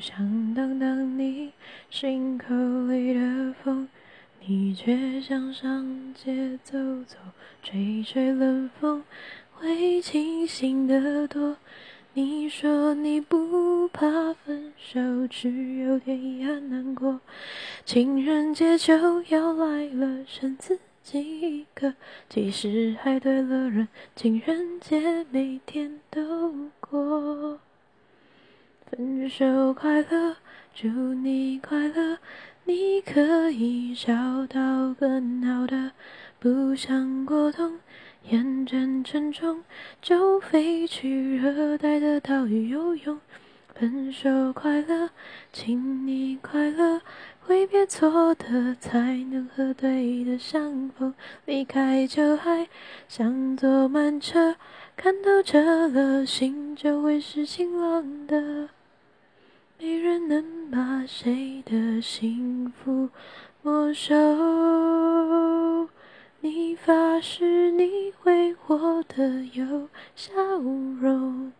想当当你心口里的风，你却想上街走走，吹吹冷风，会清醒得多。你说你不怕分手，只有点遗憾难过。情人节就要来了，剩自己一个。即使爱对了人，情人节每天都过。分手快乐，祝你快乐，你可以找到更好的，不想过冬。厌倦沉重，就飞去热带的岛屿游泳。分手快乐，请你快乐，挥别错的，才能和对的相逢。离开就还像坐慢车，看透彻了，心就会是晴朗的。没人能把谁的幸福没收。你发誓你会活得有笑容。